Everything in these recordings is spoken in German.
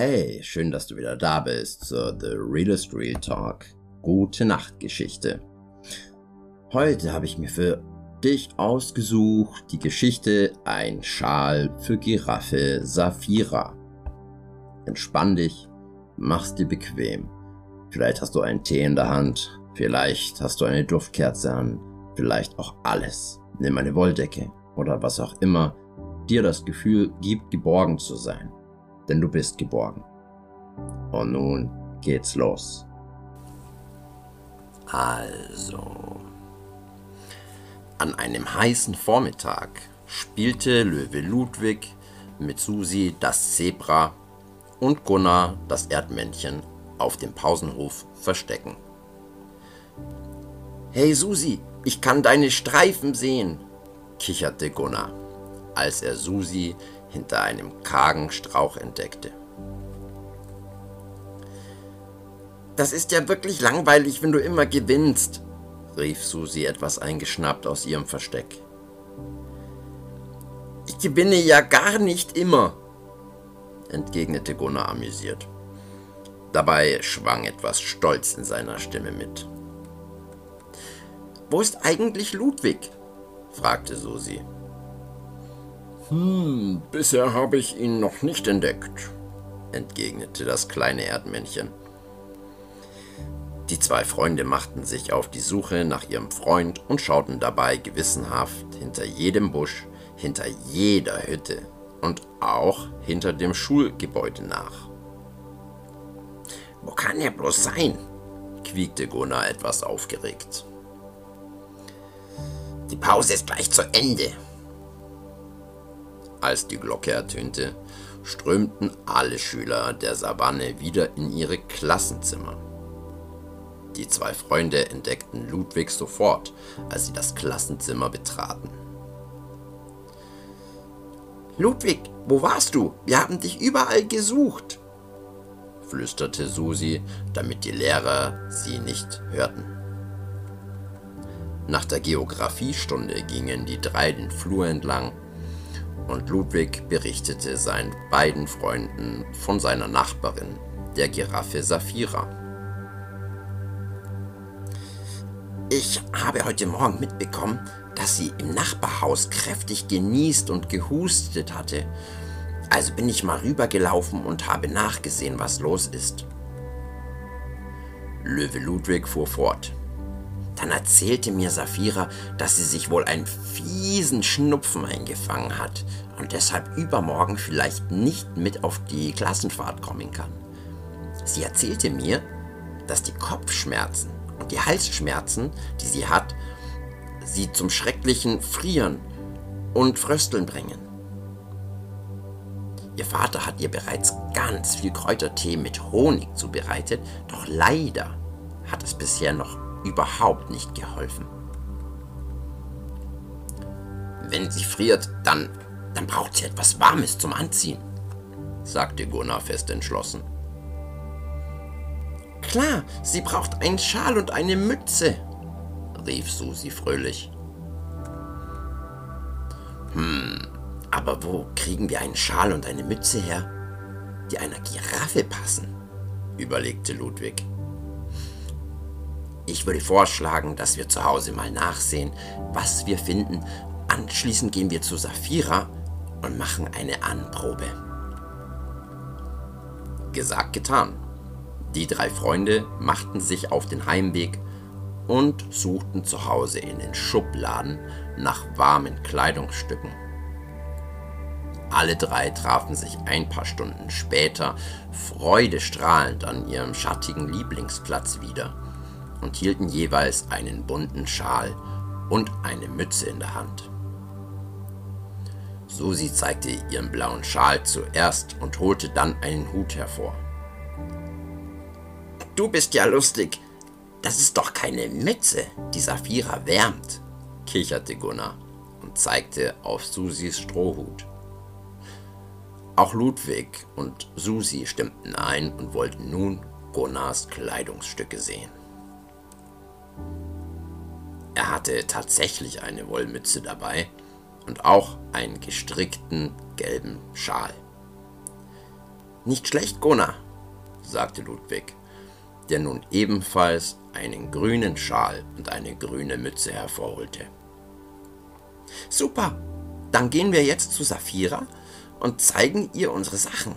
Hey, schön, dass du wieder da bist zur The Realist Real Talk. Gute Nacht Geschichte. Heute habe ich mir für dich ausgesucht die Geschichte Ein Schal für Giraffe Saphira. Entspann dich, mach's dir bequem. Vielleicht hast du einen Tee in der Hand, vielleicht hast du eine Duftkerze an, vielleicht auch alles. Nimm eine Wolldecke oder was auch immer dir das Gefühl gibt, geborgen zu sein. Denn du bist geborgen. Und nun geht's los. Also. An einem heißen Vormittag spielte Löwe Ludwig mit Susi das Zebra und Gunnar das Erdmännchen auf dem Pausenhof verstecken. Hey Susi, ich kann deine Streifen sehen, kicherte Gunnar als er Susi hinter einem kargen Strauch entdeckte. Das ist ja wirklich langweilig, wenn du immer gewinnst, rief Susi etwas eingeschnappt aus ihrem Versteck. Ich gewinne ja gar nicht immer, entgegnete Gunnar amüsiert. Dabei schwang etwas Stolz in seiner Stimme mit. Wo ist eigentlich Ludwig? fragte Susi. Hm, bisher habe ich ihn noch nicht entdeckt, entgegnete das kleine Erdmännchen. Die zwei Freunde machten sich auf die Suche nach ihrem Freund und schauten dabei gewissenhaft hinter jedem Busch, hinter jeder Hütte und auch hinter dem Schulgebäude nach. Wo kann er bloß sein? quiekte Gunnar etwas aufgeregt. Die Pause ist gleich zu Ende, als die Glocke ertönte, strömten alle Schüler der Savanne wieder in ihre Klassenzimmer. Die zwei Freunde entdeckten Ludwig sofort, als sie das Klassenzimmer betraten. Ludwig, wo warst du? Wir haben dich überall gesucht, flüsterte Susi, damit die Lehrer sie nicht hörten. Nach der Geographiestunde gingen die drei den Flur entlang und Ludwig berichtete seinen beiden Freunden von seiner Nachbarin, der Giraffe Saphira. Ich habe heute Morgen mitbekommen, dass sie im Nachbarhaus kräftig genießt und gehustet hatte. Also bin ich mal rübergelaufen und habe nachgesehen, was los ist. Löwe Ludwig fuhr fort. Dann erzählte mir Saphira, dass sie sich wohl einen fiesen Schnupfen eingefangen hat und deshalb übermorgen vielleicht nicht mit auf die Klassenfahrt kommen kann. Sie erzählte mir, dass die Kopfschmerzen und die Halsschmerzen, die sie hat, sie zum schrecklichen Frieren und Frösteln bringen. Ihr Vater hat ihr bereits ganz viel Kräutertee mit Honig zubereitet, doch leider hat es bisher noch überhaupt nicht geholfen. Wenn sie friert, dann, dann braucht sie etwas Warmes zum Anziehen, sagte Gunnar fest entschlossen. Klar, sie braucht einen Schal und eine Mütze, rief Susi fröhlich. Hm, aber wo kriegen wir einen Schal und eine Mütze her, die einer Giraffe passen? überlegte Ludwig. Ich würde vorschlagen, dass wir zu Hause mal nachsehen, was wir finden. Anschließend gehen wir zu Saphira und machen eine Anprobe. Gesagt, getan. Die drei Freunde machten sich auf den Heimweg und suchten zu Hause in den Schubladen nach warmen Kleidungsstücken. Alle drei trafen sich ein paar Stunden später freudestrahlend an ihrem schattigen Lieblingsplatz wieder – und hielten jeweils einen bunten Schal und eine Mütze in der Hand. Susi zeigte ihren blauen Schal zuerst und holte dann einen Hut hervor. Du bist ja lustig. Das ist doch keine Mütze, die Saphira wärmt, kicherte Gunnar und zeigte auf Susis Strohhut. Auch Ludwig und Susi stimmten ein und wollten nun Gunnars Kleidungsstücke sehen. Er hatte tatsächlich eine Wollmütze dabei und auch einen gestrickten gelben Schal. Nicht schlecht, Gunnar, sagte Ludwig, der nun ebenfalls einen grünen Schal und eine grüne Mütze hervorholte. Super, dann gehen wir jetzt zu Saphira und zeigen ihr unsere Sachen,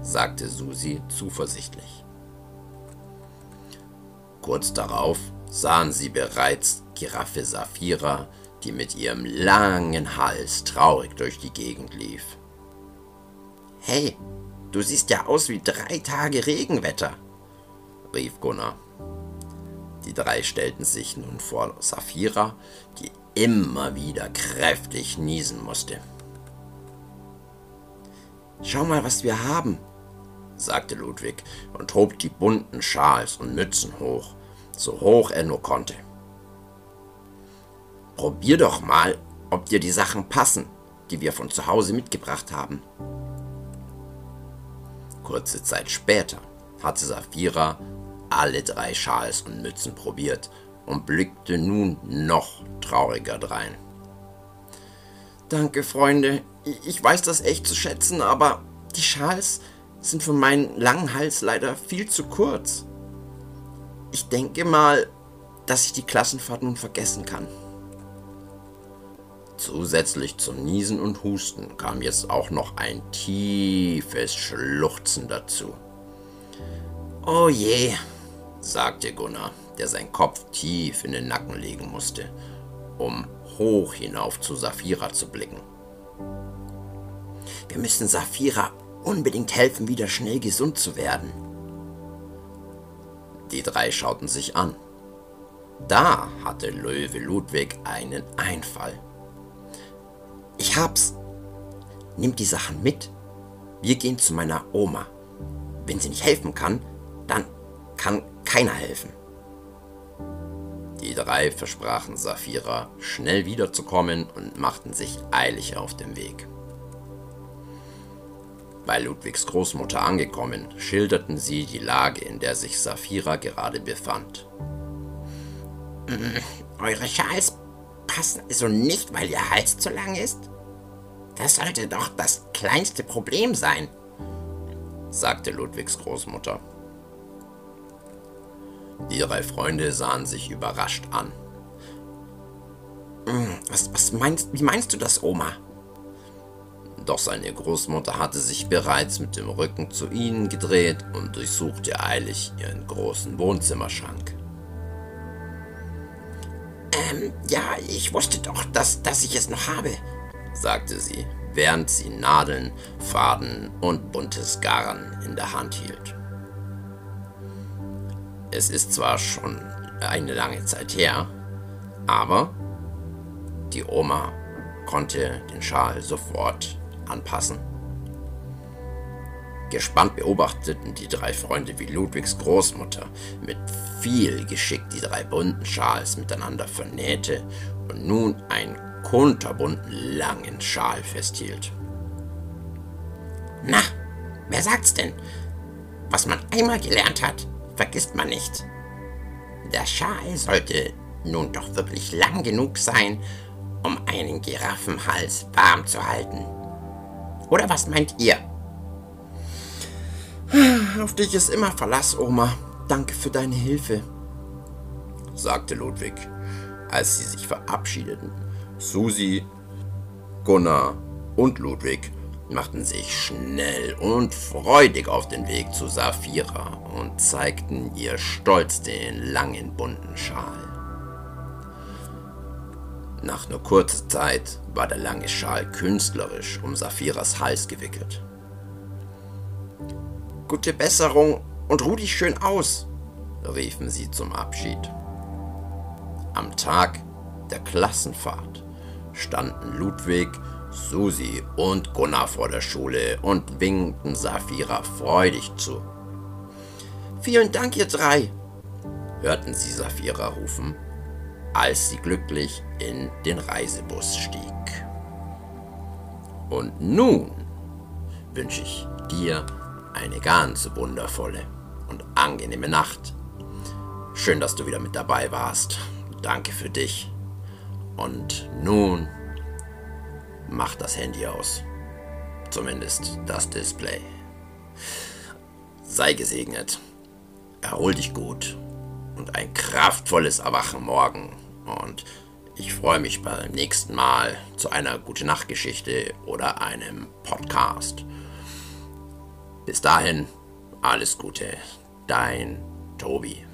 sagte Susi zuversichtlich. Kurz darauf sahen sie bereits Giraffe Saphira, die mit ihrem langen Hals traurig durch die Gegend lief. Hey, du siehst ja aus wie drei Tage Regenwetter, rief Gunnar. Die drei stellten sich nun vor Saphira, die immer wieder kräftig niesen musste. Schau mal, was wir haben, sagte Ludwig und hob die bunten Schals und Mützen hoch, so hoch er nur konnte. Probier doch mal, ob dir die Sachen passen, die wir von zu Hause mitgebracht haben. Kurze Zeit später hatte Saphira alle drei Schals und Mützen probiert und blickte nun noch trauriger drein. Danke, Freunde. Ich weiß das echt zu schätzen, aber die Schals sind für meinen langen Hals leider viel zu kurz. Ich denke mal, dass ich die Klassenfahrt nun vergessen kann. Zusätzlich zum Niesen und Husten kam jetzt auch noch ein tiefes Schluchzen dazu. Oh je, sagte Gunnar, der seinen Kopf tief in den Nacken legen musste, um hoch hinauf zu Saphira zu blicken. Wir müssen Saphira unbedingt helfen, wieder schnell gesund zu werden. Die drei schauten sich an. Da hatte Löwe Ludwig einen Einfall. Ich hab's. Nimm die Sachen mit. Wir gehen zu meiner Oma. Wenn sie nicht helfen kann, dann kann keiner helfen. Die drei versprachen Saphira, schnell wiederzukommen und machten sich eilig auf den Weg. Bei Ludwigs Großmutter angekommen, schilderten sie die Lage, in der sich Saphira gerade befand. Eure Schals passen also nicht, weil ihr Hals zu lang ist? Das sollte doch das kleinste Problem sein, sagte Ludwigs Großmutter. Die drei Freunde sahen sich überrascht an. Hm, was, was meinst, wie meinst du das, Oma? Doch seine Großmutter hatte sich bereits mit dem Rücken zu ihnen gedreht und durchsuchte eilig ihren großen Wohnzimmerschrank. Ähm, ja, ich wusste doch, dass, dass ich es noch habe, sagte sie, während sie Nadeln, Faden und buntes Garn in der Hand hielt. Es ist zwar schon eine lange Zeit her, aber die Oma konnte den Schal sofort anpassen. Gespannt beobachteten die drei Freunde, wie Ludwigs Großmutter mit viel Geschick die drei bunten Schals miteinander vernähte und nun einen kunterbunten langen Schal festhielt. Na, wer sagt's denn? Was man einmal gelernt hat, vergisst man nicht. Der Schal sollte nun doch wirklich lang genug sein, um einen Giraffenhals warm zu halten. Oder was meint ihr? Auf dich ist immer Verlass, Oma. Danke für deine Hilfe, sagte Ludwig, als sie sich verabschiedeten. Susi, Gunnar und Ludwig machten sich schnell und freudig auf den Weg zu Saphira und zeigten ihr stolz den langen bunten Schal. Nach nur kurzer Zeit war der lange Schal künstlerisch um Saphiras Hals gewickelt. Gute Besserung und ruh dich schön aus, riefen sie zum Abschied. Am Tag der Klassenfahrt standen Ludwig Susi und Gunnar vor der Schule und winkten Saphira freudig zu. Vielen Dank, ihr drei, hörten sie Saphira rufen, als sie glücklich in den Reisebus stieg. Und nun wünsche ich dir eine ganz wundervolle und angenehme Nacht. Schön, dass du wieder mit dabei warst. Danke für dich. Und nun Mach das Handy aus. Zumindest das Display. Sei gesegnet. Erhol dich gut. Und ein kraftvolles Erwachen morgen. Und ich freue mich beim nächsten Mal zu einer gute Nachtgeschichte oder einem Podcast. Bis dahin, alles Gute. Dein Tobi.